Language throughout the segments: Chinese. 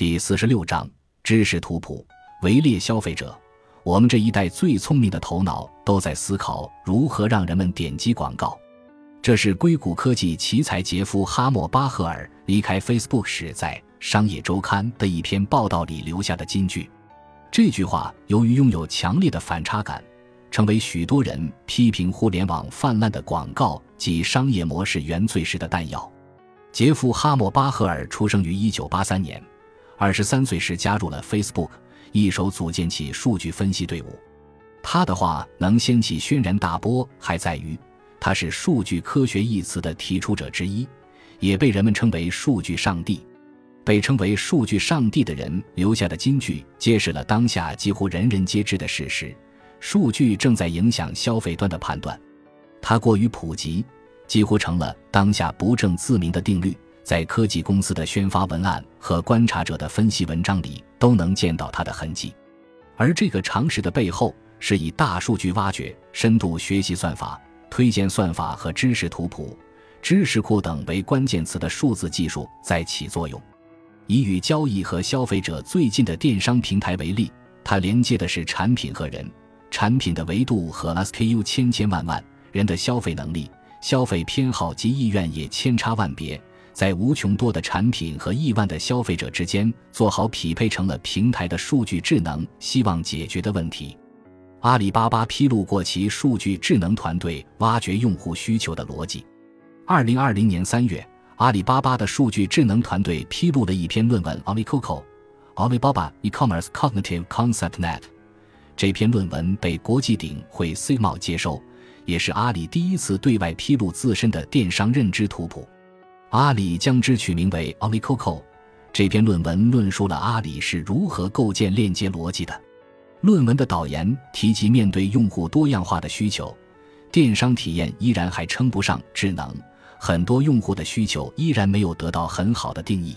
第四十六章知识图谱围猎消费者。我们这一代最聪明的头脑都在思考如何让人们点击广告。这是硅谷科技奇才杰夫·哈默巴赫尔离开 Facebook 时在《商业周刊》的一篇报道里留下的金句。这句话由于拥有强烈的反差感，成为许多人批评互联网泛滥的广告及商业模式原罪时的弹药。杰夫·哈默巴赫尔出生于1983年，二十三岁时加入了 Facebook，一手组建起数据分析队伍。他的话能掀起轩然大波，还在于他是“数据科学”一词的提出者之一，也被人们称为“数据上帝”。被称为“数据上帝”的人留下的金句，揭示了当下几乎人人皆知的事实：数据正在影响消费端的判断。它过于普及。几乎成了当下不证自明的定律，在科技公司的宣发文案和观察者的分析文章里都能见到它的痕迹。而这个常识的背后，是以大数据挖掘、深度学习算法、推荐算法和知识图谱、知识库等为关键词的数字技术在起作用。以与交易和消费者最近的电商平台为例，它连接的是产品和人，产品的维度和 SKU 千千万万，人的消费能力。消费偏好及意愿也千差万别，在无穷多的产品和亿万的消费者之间做好匹配，成了平台的数据智能希望解决的问题。阿里巴巴披露过其数据智能团队挖掘用户需求的逻辑。二零二零年三月，阿里巴巴的数据智能团队披露了一篇论文《AliCoco Alibaba E-commerce Cognitive Concept Net》。这篇论文被国际顶会 CMO 接收。也是阿里第一次对外披露自身的电商认知图谱，阿里将之取名为 AliCoco。这篇论文论述了阿里是如何构建链接逻辑的。论文的导言提及，面对用户多样化的需求，电商体验依然还称不上智能，很多用户的需求依然没有得到很好的定义。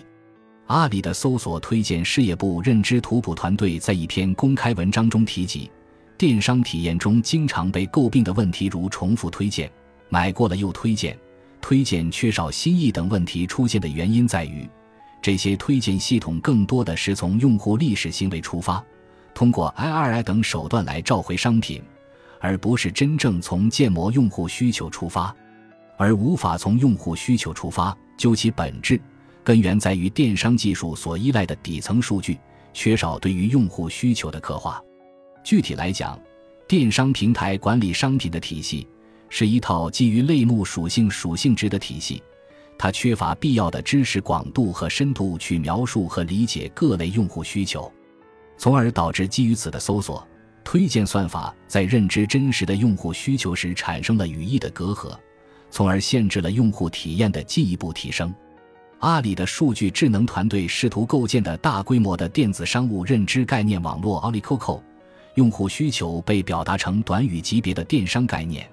阿里的搜索推荐事业部认知图谱团队在一篇公开文章中提及。电商体验中经常被诟病的问题，如重复推荐、买过了又推荐、推荐缺少新意等问题出现的原因在于，这些推荐系统更多的是从用户历史行为出发，通过 IRI 等手段来召回商品，而不是真正从建模用户需求出发，而无法从用户需求出发。究其本质，根源在于电商技术所依赖的底层数据缺少对于用户需求的刻画。具体来讲，电商平台管理商品的体系是一套基于类目属性属性值的体系，它缺乏必要的知识广度和深度去描述和理解各类用户需求，从而导致基于此的搜索推荐算法在认知真实的用户需求时产生了语义的隔阂，从而限制了用户体验的进一步提升。阿里的数据智能团队试图构建的大规模的电子商务认知概念网络 AliCoco。用户需求被表达成短语级别的电商概念，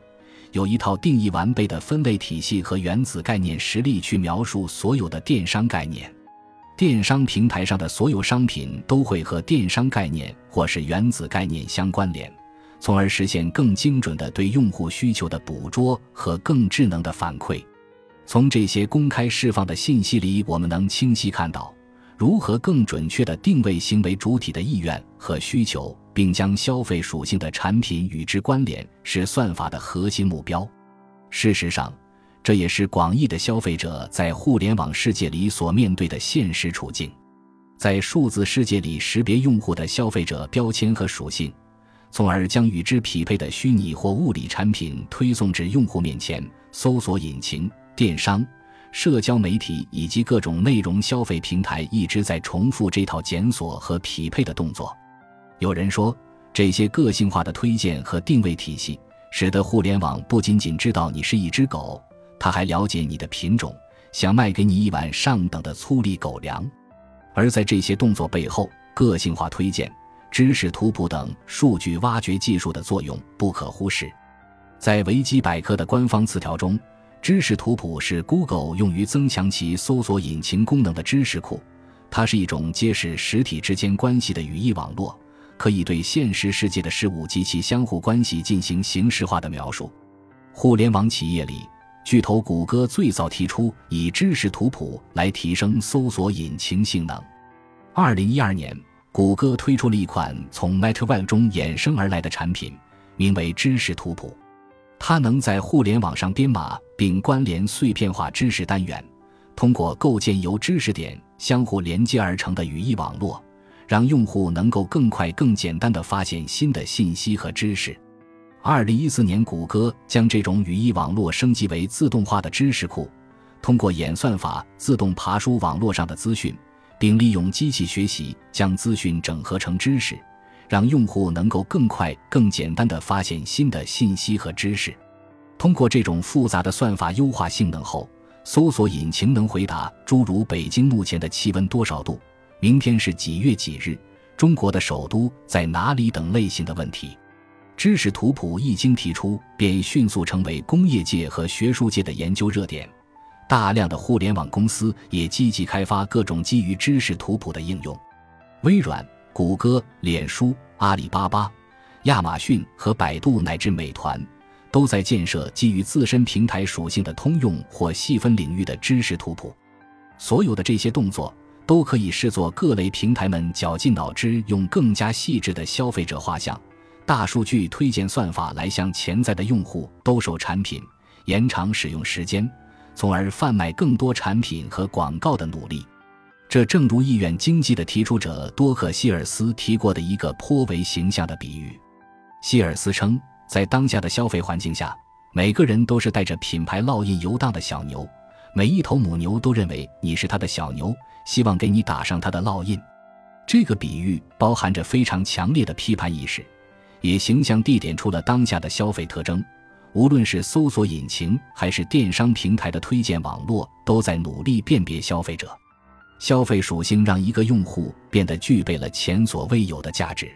有一套定义完备的分类体系和原子概念实例去描述所有的电商概念。电商平台上的所有商品都会和电商概念或是原子概念相关联，从而实现更精准的对用户需求的捕捉和更智能的反馈。从这些公开释放的信息里，我们能清晰看到如何更准确地定位行为主体的意愿和需求。并将消费属性的产品与之关联，是算法的核心目标。事实上，这也是广义的消费者在互联网世界里所面对的现实处境。在数字世界里识别用户的消费者标签和属性，从而将与之匹配的虚拟或物理产品推送至用户面前。搜索引擎、电商、社交媒体以及各种内容消费平台一直在重复这套检索和匹配的动作。有人说，这些个性化的推荐和定位体系，使得互联网不仅仅知道你是一只狗，它还了解你的品种，想卖给你一碗上等的粗粒狗粮。而在这些动作背后，个性化推荐、知识图谱等数据挖掘技术的作用不可忽视。在维基百科的官方词条中，知识图谱是 Google 用于增强其搜索引擎功能的知识库，它是一种揭示实体之间关系的语义网络。可以对现实世界的事物及其相互关系进行形式化的描述。互联网企业里，巨头谷歌最早提出以知识图谱来提升搜索引擎性能。二零一二年，谷歌推出了一款从 MetaWeb 中衍生而来的产品，名为知识图谱。它能在互联网上编码并关联碎片化知识单元，通过构建由知识点相互连接而成的语义网络，让用户能够更快、更简单地发现新的信息和知识。二零一四年，谷歌将这种语义网络升级为自动化的知识库。通过演算法自动爬书网络上的资讯，并利用机器学习将资讯整合成知识，让用户能够更快、更简单地发现新的信息和知识。通过这种复杂的算法优化性能后，搜索引擎能回答诸如“北京目前的气温多少度”“明天是几月几日”“中国的首都在哪里”等类型的问题。知识图谱一经提出，便迅速成为工业界和学术界的研究热点。大量的互联网公司也积极开发各种基于知识图谱的应用，微软、谷歌、脸书、阿里巴巴、亚马逊和百度乃至美团，都在建设基于自身平台属性的通用或细分领域的知识图谱。所有的这些动作都可以视作各类平台们绞尽脑汁用更加细致的消费者画像、大数据推荐算法来向潜在的用户兜售产品，延长使用时间。从而贩卖更多产品和广告的努力，这正如意愿经济的提出者多克希尔斯提过的一个颇为形象的比喻。希尔斯称，在当下的消费环境下，每个人都是带着品牌烙印游荡的小牛，每一头母牛都认为你是他的小牛，希望给你打上他的烙印。这个比喻包含着非常强烈的批判意识，也形象地点出了当下的消费特征。无论是搜索引擎还是电商平台的推荐网络，都在努力辨别消费者。消费属性让一个用户变得具备了前所未有的价值。